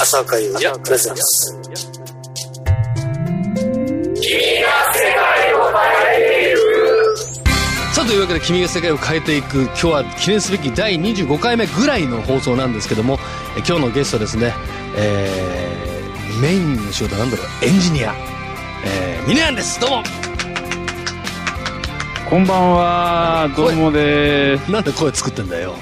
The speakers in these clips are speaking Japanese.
浅岡優也プレゼンスさあというわけで君が世界を変えていく今日は記念すべき第25回目ぐらいの放送なんですけども今日のゲストですね、えー、メインの仕事は何だろうエンジニア、えー、ミネヤンです。どうも。こんばんは、どうもです。なんで声作ってんだよ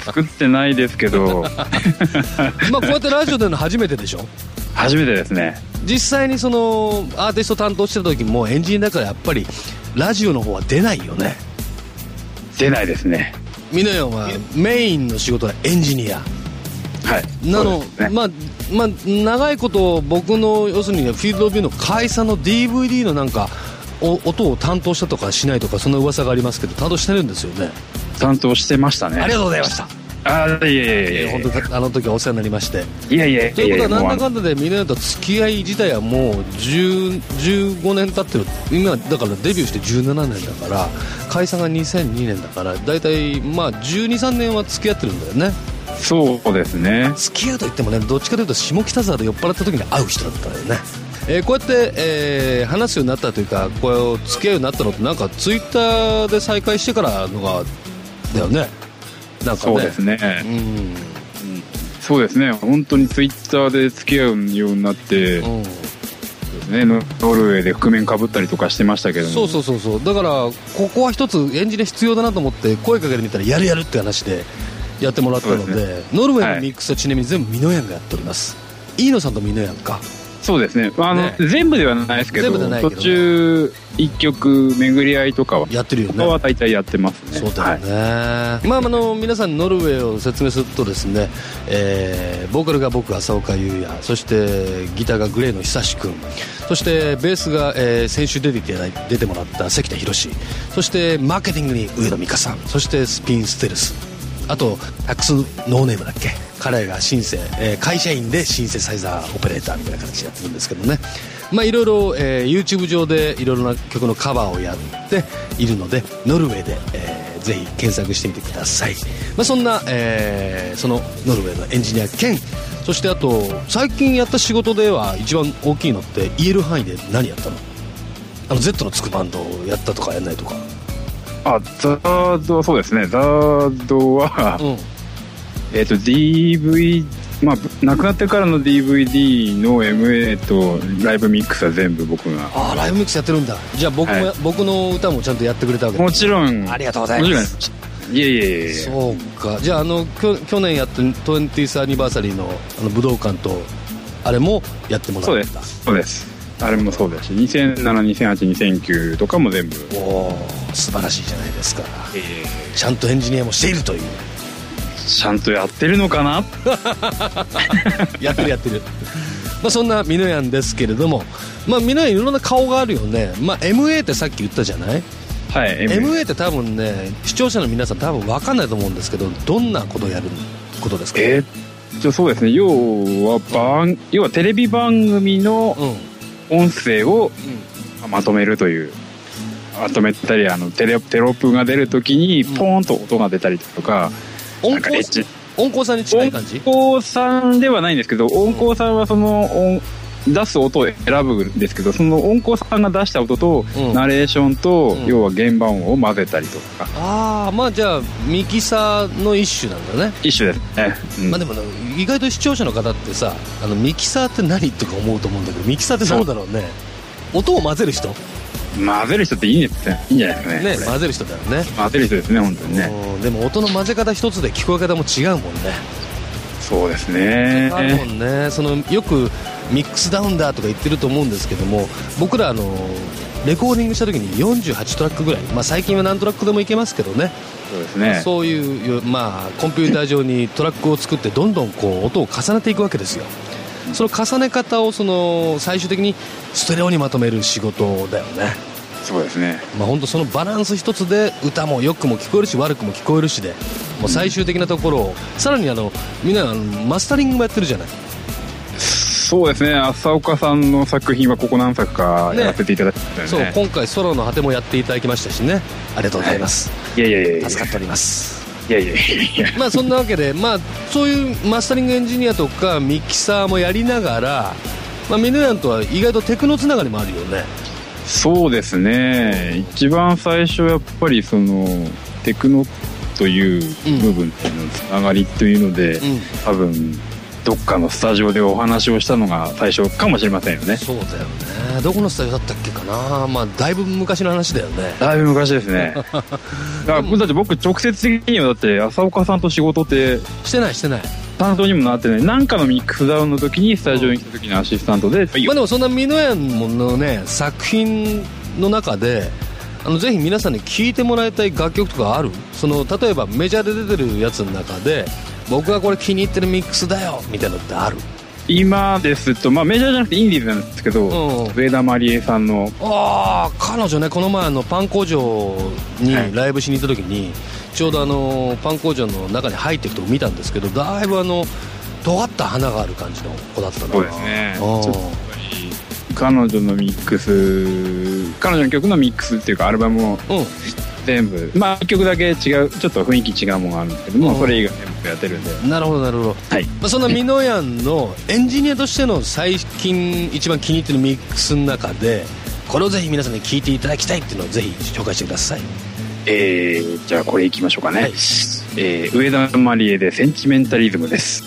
作ってないですけど、まあこうやってラジオでの初めてでしょ？初めてですね。実際にそのアーティスト担当してた時もエンジニアだからやっぱりラジオの方は出ないよね出ないですね。ミネヤンはメインの仕事はエンジニアはい。なの、ねまあ、まあ、長いこと僕の要するにねフィールドビューの解散の DVD のなんかお音を担当したとかしないとかそんな噂がありますけど担当してるんですよね。担当してましたね。ありがとうございました。あいやいやいやいや本当あの時はお世話になりまして。いやいやいということはなんだかんんだでみんなと付き合い自体はもう10 15年経ってる。今だからデビューして17年だから解散が2002年だから大体まあ123年は付き合ってるんだよね。そうですね。付き合うといってもねどっちかというと下北沢で酔っ払った時に会う人だったよね、えーこうやって、えー話すようになったというかこう付き合うようになったのってなんかツイッターで再会してからのがだよね。なんかね。そうですね。うん。そうですね。本当にツイッターで付き合うようになって、うん。ね、ノノルウェーで覆面かぶったりとかしてましたけども。そうそうそうそう。だからここは一つエンジニア必要だなと思って声かけてみたらやるやるって話でやってもらったのでノルウェーのミックスはちなみに全部ミノヤンがやっております。飯野さんとミノヤンかそうですね。まあ、あの、ね。全部ではないですけど、けどね。途中、一曲巡り合いとかは、やってるよね。他は大体やってますね。そうだよね、まああの皆さんにノルウェーを説明するとですね、えーボーカルが僕浅岡優也そしてギターがグレーの久志君そしてベースが、えー先週出て出てもらった関田博そしてマーケティングに上野美香さんそしてスピンステルスあとタックスノーネームだっけ？彼がシンセ、えー会社員でシンセサイザーオペレーターみたいな形でやってるんですけどね。まあいろいろ、えー YouTube 上でいろいろな曲のカバーをやっているのでノルウェーで、えーぜひ検索してみてください、まあ、そんな、えーそのノルウェーのエンジニア兼そしてあと最近やった仕事では一番大きいのって言える範囲で何やったの？あの Z のつくバンドをやったとかやんないとか。あ、ザード、そうですね。ザードは、うんえっ、と、DV、まあ、亡くなってからの DVD の MA とライブミックスは全部僕が。ああライブミックスやってるんだ。じゃあ僕も、はい。僕の歌もちゃんとやってくれたわけだ。もちろん、ありがとうございます。もちろんいえいえいえ。そうか。じゃああのきょ去年やった 20th アニバーサリーのあの武道館とあれもやってもらそうでうんだす。そうです。あれもそうだし、2007、2008、2009とかも全部。おお素晴らしいじゃないですか。ちゃんとエンジニアもしているというちゃんとやってるのかな？やってるやってる。まあそんなミノヤンですけれどもまあミノヤンいろんな顔があるよね。まあ MA ってさっき言ったじゃない？はい、MA って多分ね視聴者の皆さん多分分かんないと思うんですけどどんなことをやることですか？えーっと、そうですね。要は、番、要はテレビ番組のうん。音声をまとめるという。まとめたり、あの、テレ、テロップが出るときに、ポーンと音が出たりとか、音なんかエッ工チ。音工さんに近い感じ？音工さんではないんですけど、音工さんはその音、出す音を選ぶんですけど、その音工さんが出した音と、うん。ナレーションと、うん。要は原版を混ぜたりとか、ああまあじゃあミキサーの一種なんだね。一種です。ね。うん。まあでもね意外と視聴者の方ってさあのミキサーって何とか思うと思うんだけどミキサーって何だろうね。音を混ぜる人？ね混ぜる人っていいんですね。いいんじゃないですかね。これ混ぜる人だよね混ぜる人ですね、本当にね。うんでも音の混ぜ方一つで聞こえ方も違うもんねそうですね。あるもんねそのよくミックスダウンだとか言ってると思うんですけども僕らあのレコーディングした時に48トラックぐらい、まあ、最近は何トラックでもいけますけどねそうですね。そういう、まあ、コンピューター上にトラックを作ってどんどんこう音を重ねていくわけですよその重ね方をその最終的にステレオにまとめる仕事だよね。そうですね。まあ本当そのバランス一つで歌もよくも聞こえるし悪くも聞こえるしでもう最終的なところをさらにあのみんなマスタリングもやってるじゃない。そうですね。浅岡さんの作品はここ何作かやらせていただいてたよね。そう今回空の果てもやっていただきましたしね。ありがとうございます、いやいやいやいや。助かっておりますいやいやいやまあそんなわけで、まあ、そういうマスタリングエンジニアとかミキサーもやりながら、まあ、ミネランとは意外とテクノつながりもあるよね。そうですね。一番最初やっぱりそのテクノという部分のつながりというので、うん。多分どっかのスタジオでお話をしたのが最初かもしれませんよね。そうだよね。どこのスタジオだったっけかな。まあだいぶ昔の話だよね。だいぶ昔ですね。だからだって僕直接的にはだって浅岡さんと仕事ってしてないしてない。担当にもなってない。なんかのミックスダウンの時にスタジオに来た時のアシスタントで、まあでもそんなミノヤンのね作品の中であのぜひ皆さんに聴いてもらいたい楽曲とかある？その例えばメジャーで出てるやつの中で僕がこれ気に入ってるミックスだよ。みたいなのってある？今ですと、まあ、メジャーじゃなくてインディーズなんですけど、うん。上田まりえさんの。ああ彼女ねこの前あのパン工場にはい。ライブしに行った時に、ちょうどあのパン工場の中に入っていくとこ見たんですけどだいぶあの尖った花がある感じの子だったな。そうですね。彼女のミックス彼女の曲のミックスっていうかアルバムをーうん。全部まあ1曲だけ違うちょっと雰囲気違うものがあるんですけども、うん。それ以外やってるんで。なるほどなるほど、はい。まあ、そんなミノヤンのエンジニアとしての最近一番気に入ってるミックスの中でこれをぜひ皆さんに聴いていただきたいっていうのをぜひ紹介してください。えー、じゃあこれいきましょうかね、はい。えー上田まりえで「センチメンタリズム」です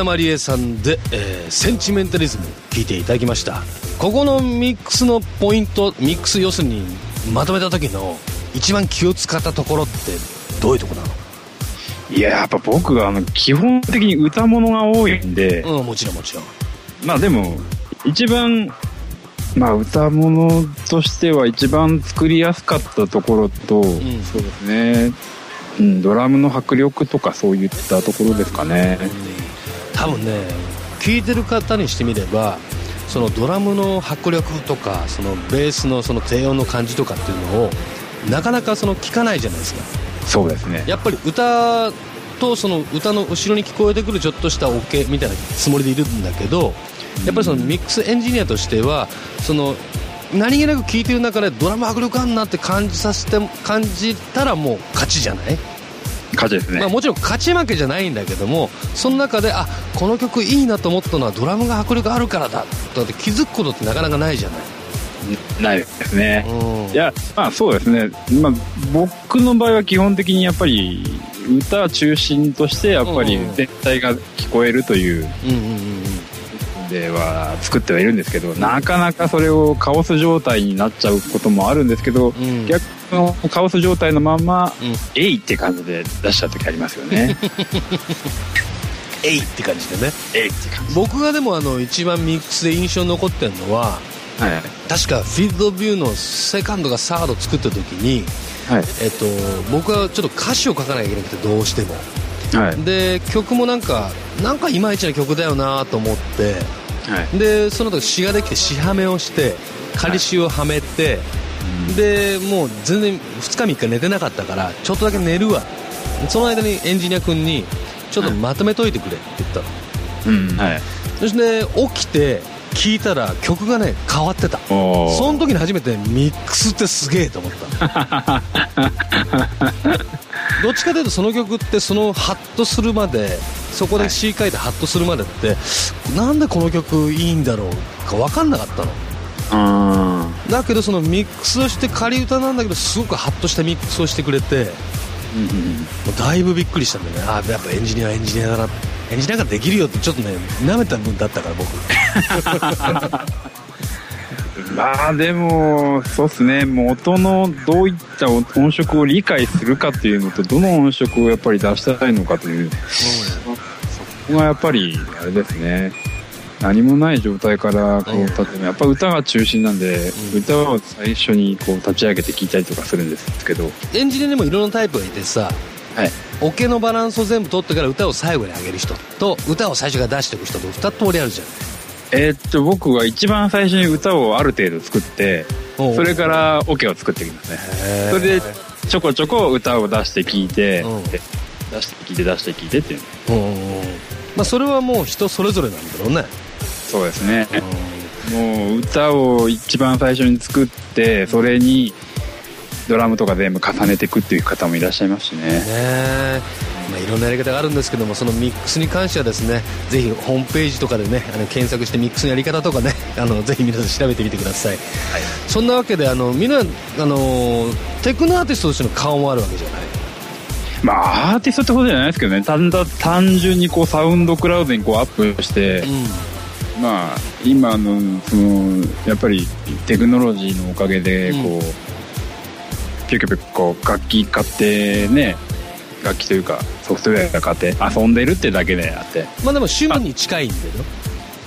田まりえさんで、えーセンチメンタリズム聞いていただきました。ここのミックスのポイントミックス要するにまとめた時の一番気を使ったところってどういうとこなの？いややっぱ僕があの基本的に歌物が多いんで、うんもちろんもちろん。まあでも一番まあ歌物としては一番作りやすかったところと、ん。そうですね、うん、ドラムの迫力とかそういったところですかね、多分ね聞いてる方にしてみればそのドラムの迫力とかそのベースのその低音の感じとかっていうのをなかなかその聞かないじゃないですか。そうですね。やっぱり歌とその歌の後ろに聞こえてくるちょっとしたオケみたいなつもりでいるんだけどやっぱりそのミックスエンジニアとしてはその何気なく聴いてる中でドラム迫力あんなって感じさせて感じたらもう勝ちじゃない、勝ちですね、まあ、もちろん勝ち負けじゃないんだけどもその中であこの曲いいなと思ったのはドラムが迫力あるからだだって気づくことってなかなかないじゃない、ないですね、うん。いやまあそうですね、まあ、僕の場合は基本的にやっぱり歌中心としてやっぱりうん全体が聞こえるといううんうんうんうん。では作ってはいるんですけどなかなかそれをカオス状態になっちゃうこともあるんですけど、ん。逆のカオス状態のままうん「えい!」って感じで出しちゃう時ありますよね。えいって感じでね。えいって感僕がでもあの一番ミックスで印象に残ってるのはじはい。確かフィールドビューのセカンドがサード作った時に、はい。えっと、僕はちょっと歌詞を書かなきゃいけなくてどうしても。はい。で曲もなんかなんかいまいちな曲だよなと思って。はい。でその時詩ができて詩はめをして仮詩をはめて、でもう全然2日3日寝てなかったからちょっとだけ寝るわ。その間にエンジニア君にちょっとまとめといてくれって言ったの、うん。はい。そして起きて聞いたら曲がね変わってた。その時に初めてミックスってすげえと思った。どっちかというとその曲ってそのハッとするまでそこで C 書いてハッとするまでって、なんでこの曲いいんだろうか分かんなかったの。あだけどそのミックスをして仮歌なんだけどすごくハッとしたミックスをしてくれてーうんうんもうだいぶびっくりしたんだよね。ああやっぱエンジニアはエンジニアだな。エンジニアができるよってちょっとね舐めた分だったから僕。まあでもそうっすね。もう音のどういった音色を理解するかっていうのとどの音色をやっぱり出したいのかという。そこがやっぱりあれですね何もない状態からこううん立ってやっぱ歌が中心なんで、うん。歌を最初にこう立ち上げて聴いたりとかするんですけど。エンジニアにもいろんなタイプがいてさはい。オケのバランスを全部取ってから歌を最後に上げる人と歌を最初から出していく人と2通りあるじゃん。えーっと僕は一番最初に歌をある程度作ってそれからオケを作っていきますね。それでちょこちょこ歌を出して聴いて、出して聴いて出して聴いてっていう。うんまあそれはもう人それぞれなんだろうねそうですね。もう歌を一番最初に作ってそれにドラムとか全部重ねていくっていう方もいらっしゃいますしね。ねえ。まあ、いろんなやり方があるんですけどもそのミックスに関してはですねぜひホームページとかでねあの検索してミックスのやり方とかね あのぜひ皆さん調べてみてください、そんなわけであのみんなあのテクノアーティストとしての顔もあるわけじゃない？まあアーティストってことじゃないですけどね。単だ単純にこうサウンドクラウドにこうアップして、まあ今のそのやっぱりテクノロジーのおかげでこう、ピュキュピュこう楽器買ってね楽器というかソフトウェア買って遊んでるってだけであって、まあでも趣味に近いんだよ。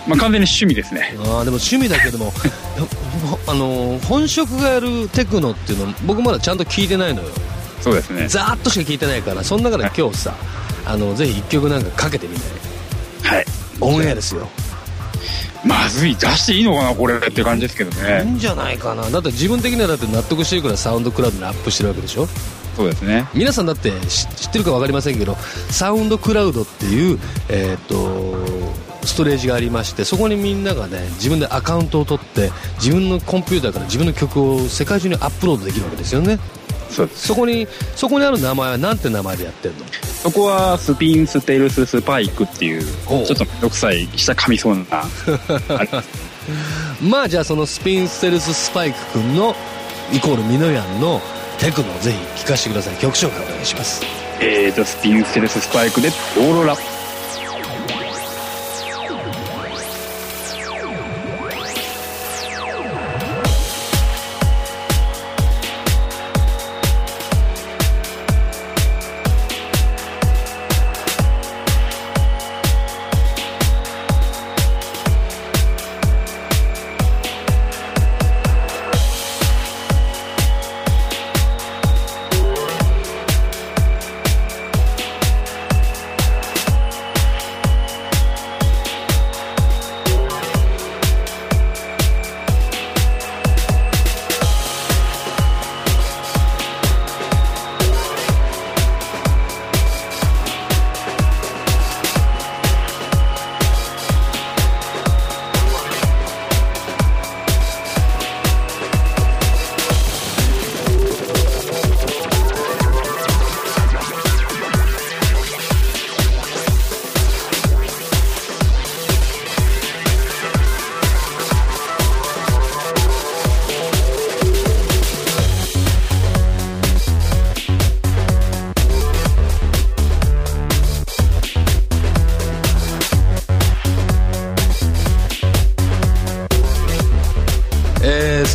まあ、完全に趣味ですね。ああでも趣味だけども あの本職がやるテクノっていうの僕まだちゃんと聞いてないのよ。そうですね。ざーっとしか聞いてないからその中で今日さあのぜひ一曲なんかかけてみないはい。オンエアですよまずい出していいのかなこれって感じですけどいいねんじゃないかな。だって自分的にはだって納得してるからサウンドクラウドにアップしてるわけでしょ？そうですね。皆さんだって知知ってるか分かりませんけどサウンドクラウドっていう、えー、とストレージがありましてそこにみんながね自分でアカウントを取って自分のコンピューターから自分の曲を世界中にアップロードできるわけですよねそうです。そこにそこにある名前は何て名前でやってるの？そこはスピンステルススパイクっていうちょっとめんどくさい下噛みそうな。まあじゃあそのスピンステルススパイク君のイコールミノヤンのテクノをぜひ聴かせてください。曲紹介お願いします。えーとスピンステルススパイクでオーロラ「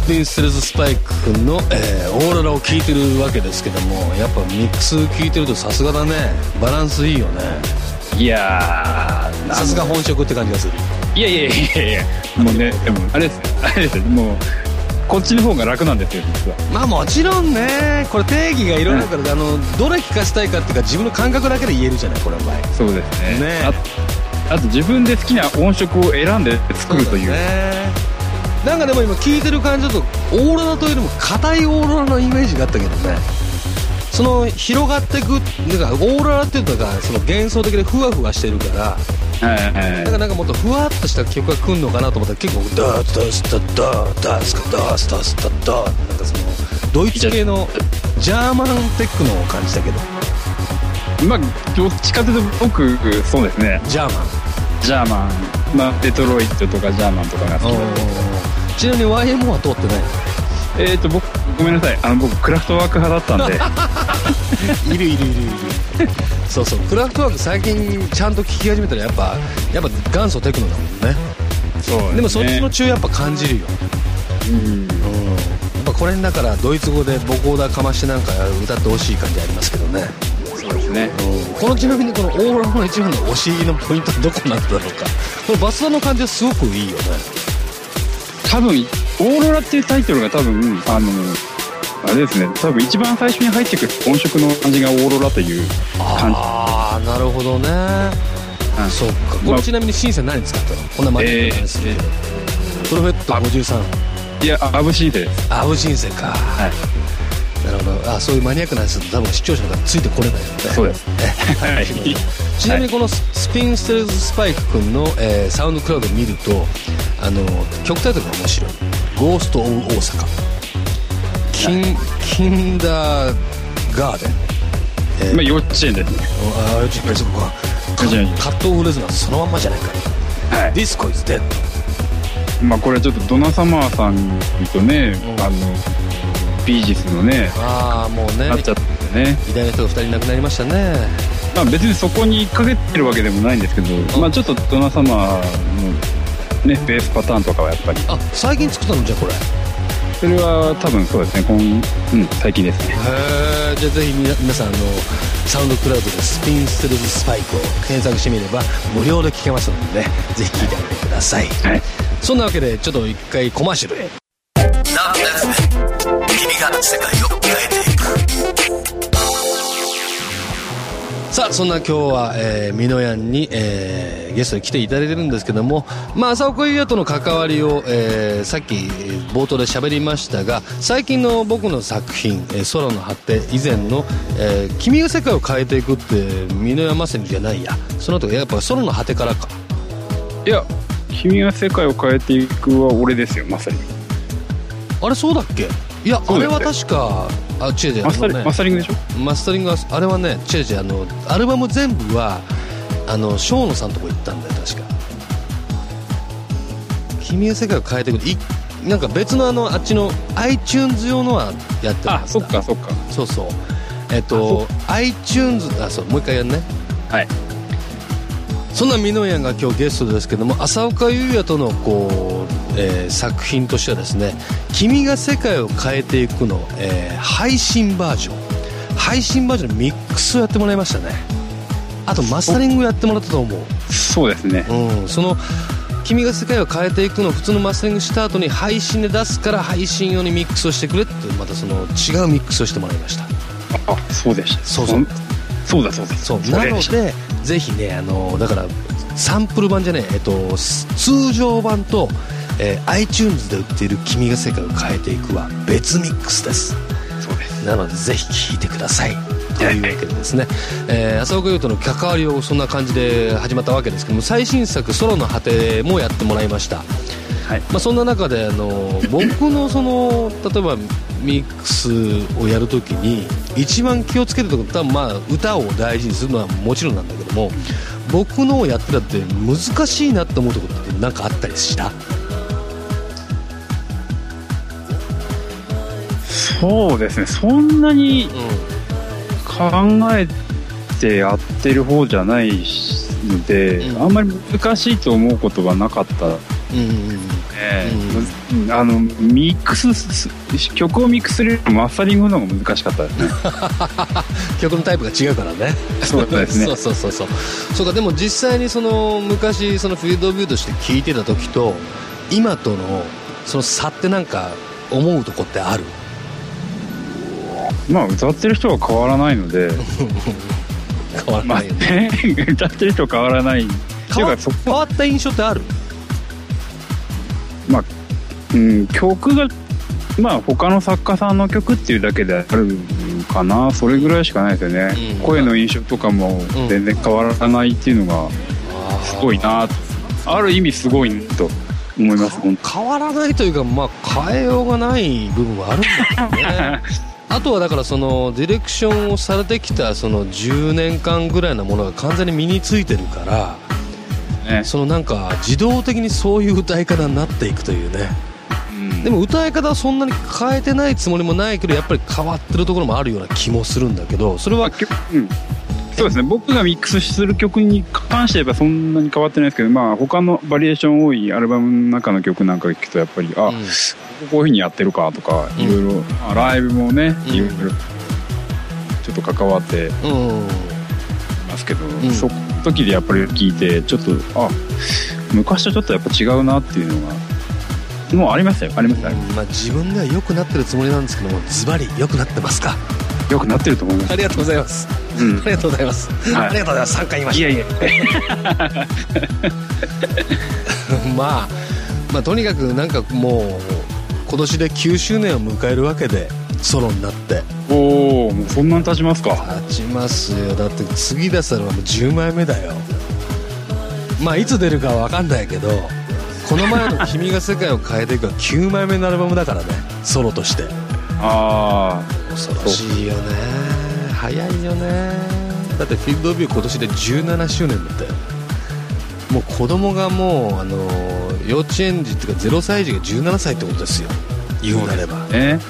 ピンステルズスパイクの、えーオーロラを聴いてるわけですけどもやっぱミックス聴いてるとさすがだね。バランスいいよね。いやーさすが本職って感じがする。いやいやいやいやもうねでもあれですよあれですよもうこっちの方が楽なんですよ実は。まあもちろんね。これ定義がいろいろあるから、あのどれ聴かせたいかっていうか自分の感覚だけで言えるじゃないこれの場合そうですね。ね。ああと自分で好きな音色を選んで作るという。ねなんかでも今聞いてる感じだとオーロラというよりも硬いオーロラのイメージがあったけどね。その広がっていくなんかオーロラっていうのがその幻想的でふわふわしてるから。はいはいなんかもっとふわっとした曲が来るのかなと思ったら結構ダーダスダダーダースカダースダスダダーなんかそのドイツ系のジャーマンテックのを感じたけどまあどっちかというと僕そうですねジャーマンジャーマンまあデトロイトとかジャーマンとかが好きなんでちなみに YMO は通ってないえっ、と僕ごめんなさい。あの僕クラフトワーク派だったんで。いるいるいるいる。そうそう。クラフトワーク最近ちゃんと聴き始めたらやっぱやっぱ元祖テクノだもんね。そうでもそっちの中やっぱ感じるよ。うん。うん。やっぱこれにだからドイツ語でボコーダーかましてなんか歌ってほしい感じありますけどね。そうですね。このちなみにこのオーロラの一番のお尻のポイントはどこなんだろうか。このバスダの感じはすごくいいよね多分オーロラっていうタイトルが多分あのあれですね。多分一番最初に入ってくる音色の感じがオーロラという感じ。ああなるほどね。はい。そっか。これちなみにシンセ何使ったの？こんなマニアックな話するけど、プロフェット53いやあアブシーテです。アブシンセか。はいなるほど。あそういうマニアックな話すると多分視聴者の方ついてこれないよねそうです。はい。ちなみにこのススピンステルズスパイク君の、えーサウンドクラウドを見るとあの曲タイトルが面白い「ゴースト・オブ・大阪」キンキンダーガーデンえー。まあ幼稚園ですね。ああちょっとそこか。幼稚園カットオブレズナーそのまんまじゃないか。はい。ディスコイズデッドまあこれちょっとドナ・サマーさんとね、うん。あのビージスのねああもうね。なっちゃってね。偉大な人が2人亡くなりましたね。まあ別にそこにかけてるわけでもないんですけど、まあちょっとドナ・サマーのねベースパターンとかはやっぱり。あ最近作ったのじゃあこれ。へそれは多分そうですね。今うん最近ですね。えじゃあぜひ皆皆さんあのサウンドクラウドでスピンステルズスパイクを検索してみれば無料で聴けますのでねぜひ聴いてみてください。はい。そんなわけでちょっと一回コマーシャルへ世界を変えていくさあそんな今日は、えー、ミノヤンに、えーゲストに来ていただいてるんですけども、まあ、浅岡優也との関わりを、えーさっきえー冒頭で喋りましたが最近の僕の作品「えー空の果て」以前の、えー君が世界を変えていく」ってミノヤンまさにじゃないや。その後やっぱ空の果てからか。いや君が世界を変えていくは俺ですよまさに。あれそうだっけ？いや、あれは確かあ違う違うマスタリ,、ねマスタリングでしょ？マスタリングはあれはね違う違うあのアルバム全部はあの生野さんとこ行ったんだよ確か「君の世界を変えてくる」いなんか別のあのあっちの iTunes 用のはやってるあそっかそっか。そうそう。えっと iTunes あそうもう一回やんね。はいそんなミノヤンが今日ゲストですけども浅岡優也とのこう、えー作品としてはですね「君が世界を変えていくの」えー配信バージョン。配信バージョンのミックスをやってもらいましたね。あとマスタリングやってもらったと思う。そうですね。うん。その「君が世界を変えていくの」を普通のマスタリングした後に配信で出すから配信用にミックスをしてくれってまたその違うミックスをしてもらいました。あそうでした。そうそう。んそうだそうだそう。なのでぜひねあのだからサンプル版じゃねえ、えっと、す通常版と、えー iTunes で売っている「君が世界を変えていく」は別ミックスです。そうです。なのでぜひ聴いてください。というわけでですね、えー浅岡優との関わりをそんな感じで始まったわけですけども最新作「ソロの果て」もやってもらいましたはい。まあ、そんな中であの僕のその例えばミックスをやるときに一番気をつけるところ多分まあ歌を大事にするのはもちろんなんだけども僕のをやってたって難しいなって思うところって何かあったりした？そうですね。そんなにう考えてやってる方じゃないので、うん。あんまり難しいと思うことがなかった。うんうんうんええ。あのミックスす曲をミックスするよりもマスタリングの方が難しかったですね。曲のタイプが違うからね。そうですね。そうそうそうそう。そうかでも実際にその昔そのフィールドビューとして聴いてた時と今とのその差ってなんか思うとこってある？まあ歌ってる人は変わらないので。ま あ変わらないよね、ね歌ってる人は変わらない。変わ変わった印象ってある？まあ、うん、曲がまあ他の作家さんの曲っていうだけであるかな。それぐらいしかないですよね、うん。声の印象とかも全然変わらないっていうのがすごいな。とある意味すごいと思います本変わらないというか、まあ、変えようがない部分はあるんだけどね。あとはだからそのディレクションをされてきたその10年間ぐらいのものが完全に身についてるから当ね、そのなんか自動的にそういう歌い方になっていくというね。うん。でも歌い方はそんなに変えてないつもりもないけどやっぱり変わってるところもあるような気もするんだけどそれはうん。そうですね。僕がミックスする曲に関して言えばそんなに変わってないですけどまあ他のバリエーション多いアルバムの中の曲なんか聞くとやっぱりあ、うん。こういうふうにやってるかとかうんいろいろまあライブもねうん。いろいろちょっと関わってうん。ますけど、ん。その時でやっぱり聞いてちょっとあ昔とちょっとやっぱ違うなっていうのがもうありましたよありました。よまあ、自分では良くなってるつもりなんですけどもズバリ良くなってますか？よくなってると思います。ありがとうございます。うん。ありがとうございます、はい。ありがとうございます。3回言いましいやいやた まあまあとにかくなんかもう今年で9周年を迎えるわけでソロになって。おおもうそんなに経ちますか。立ちますよ。だって次出したのはもう10枚目だよ。まあいつ出るかは分かんないけどこの前の「君が世界を変えていく」は9枚目のアルバムだからね。ソロとして。あ恐ろしい。よね。早いよね。だってフィールドビュー今年で17周年だって。もう子供がもうあの幼稚園児っていうか0歳児が17歳ってことですよ。言うなれば。あね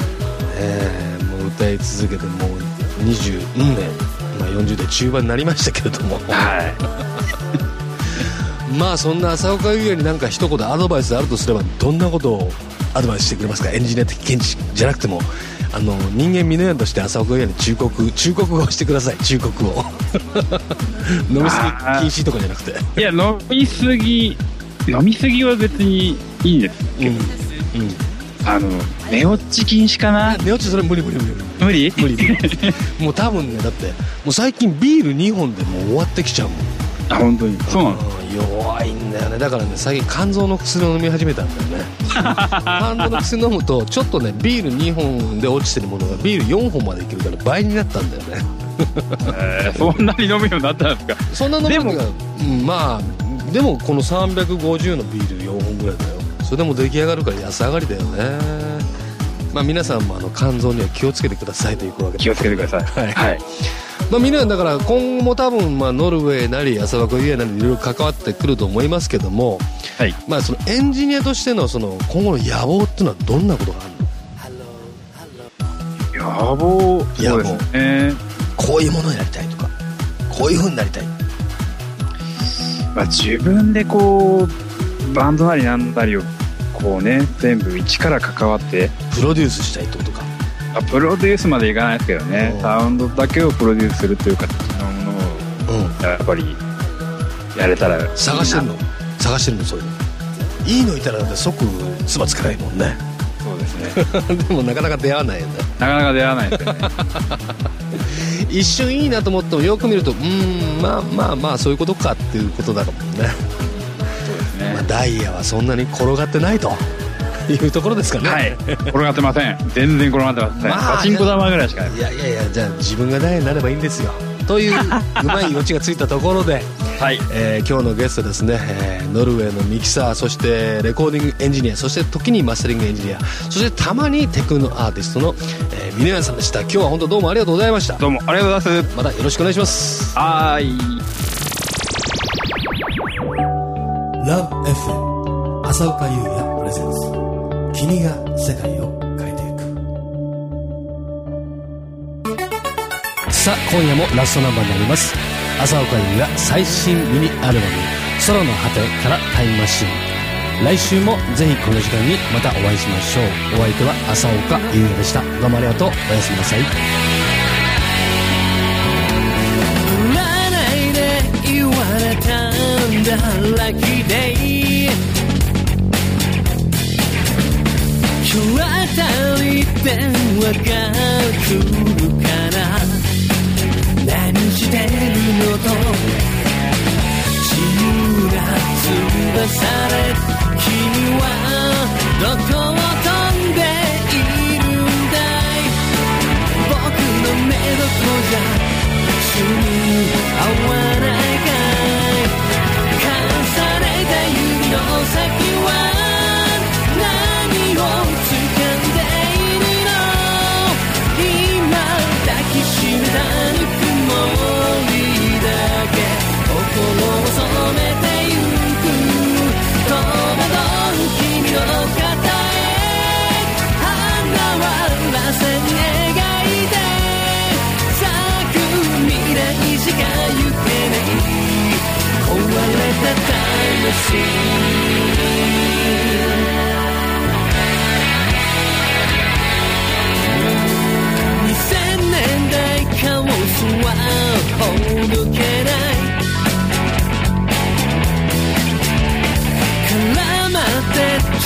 えーもう歌い続けてもう20年、まあ、40代中盤になりましたけれども。は まあそんな浅岡優也になんか一言アドバイスあるとすればどんなことをアドバイスしてくれますか？エンジニア的見地じゃなくても。あの人間ミネヤとして浅岡優也に忠告忠告をしてください。忠告を。飲みすぎ禁止とかじゃなくて。いいや飲みすぎ飲みすぎは別にいいんですけど、うんあの寝落ち禁止かな？寝落ちそれ無理無理無理。無理？無理。無理無理もう多分ねだってもう最近ビール2本でもう終わってきちゃうもん。あ本当に？そうなの？うん弱いんだよね。だからね最近肝臓の薬を飲み始めたんだよね。肝臓の薬飲むとちょっとねビール2本で落ちてるものがビール4本までいけるから倍になったんだよね。えーそんなに飲むようになったんですか？そんな飲むのがうんまあでもこの350のビール4本ぐらいだよそれでも出来上がるから安上がりだよね。まあ皆さんもあの肝臓には気をつけてくださいというわけで。気をつけてください。はい。はいまあ、みんなだから今後も多分まあノルウェーなり浅岡優也なりいろいろ関わってくると思いますけども、はい。まあ、そのエンジニアとしてのその今後の野望っていうのはどんなことがあるの？野望野望そうですね。こういうものになりたいとかこういう風になりたい。まあ、自分でこうバンドなりなんなりをこうね全部一から関わって。プロデュースしたいってことか。まあプロデュースまでいかないですけどね。うん。サウンドだけをプロデュースするという形のものをうん。やっぱりやれたら探してんの？探してるの？そういうの。いいのいたらだって即唾つかないもんね。そうですね。でもなかなか出会わないよね。なかなか出会わないですよね。一瞬いいなと思ってもよく見るとうーんまあまあまあそういうことかっていうことだもんねダイヤはそんなに転がってないと。いうところですかね。はい。転がってません。全然転がってません、まあパチンコ玉ぐらいしかない。いやいやいや、じゃあ自分がダイヤになればいいんですよ。という うまいオチがついたところで、はい。えー今日のゲストですね、えーノルウェーのミキサーそしてレコーディングエンジニアそして時にマスタリングエンジニアそしてたまにテクノアーティストの、えー、ミネヤンさんでした。今日は本当どうもありがとうございました。どうもありがとうございます。またよろしくお願いします。はーい LoveFM 浅岡優也プレゼンス君が世界を変えていく。さあ今夜もラストナンバーになります。浅岡優也最新ミニアルバム「空の果てからタイムマシン」来週もぜひこの時間にまたお会いしましょう。お相手は浅岡優也でした。どうもありがとう。おやすみなさい。んだラッキーデイ今日あたり電話が来るから何してるのと自由な翼で君はどこを飛んでいるんだい?僕の目どこじゃ。一緒に合わない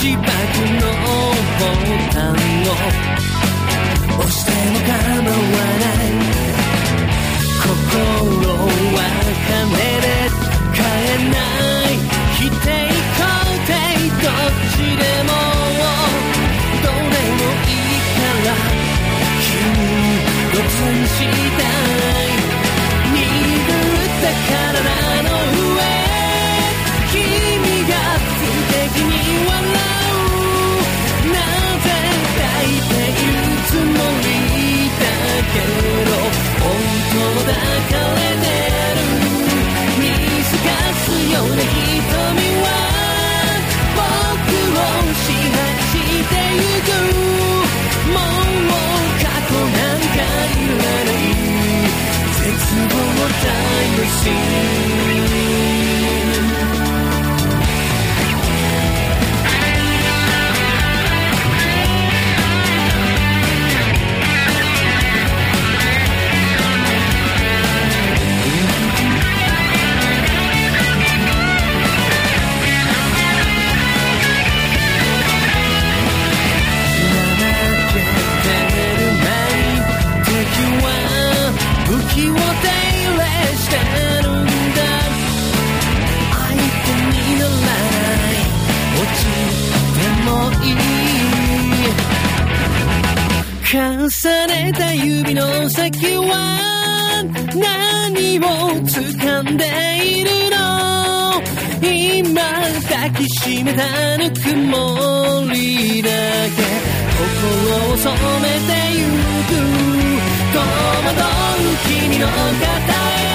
自爆のボタンを押しても構わない心は金で買えない。でも重ねた指の先は何を掴んでいるの今抱きしめたぬくもりだけ心を染めてゆく戸惑う君の肩へ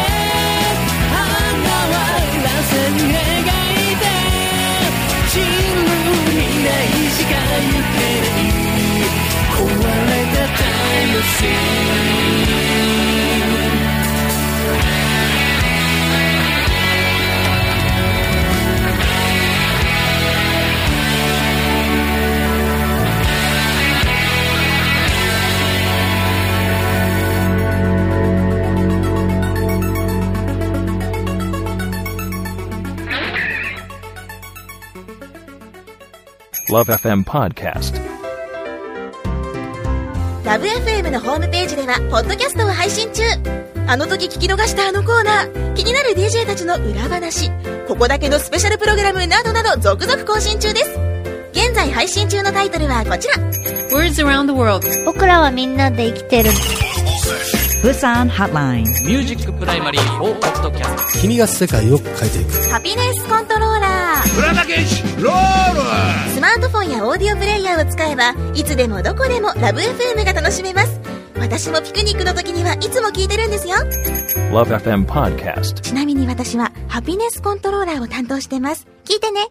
花はらせに描いて散る未来しか行けない Love FM podcast. ラブ f m のホームページではポッドキャストを配信中。あの時聞き逃したあのコーナー。気になる DJ たちの裏話。ここだけのスペシャルプログラムなどなど続々更新中です。現在配信中のタイトルはこちら。Words around the world. 僕らはみんなで生きてる。Busan Hotline. ミュージックプライマリー4ポッドキャスト君が世界を変えていく。ハピネスコントローラー浦田健士ロール。スマートフォンやオーディオプレイヤーを使えばいつでもどこでもラブ f m が楽しめます。私もピクニックの時にはいつも聞いてるんですよ。LoveFM Podcast ちなみに私はハピネスコントローラーを担当してます。聞いてね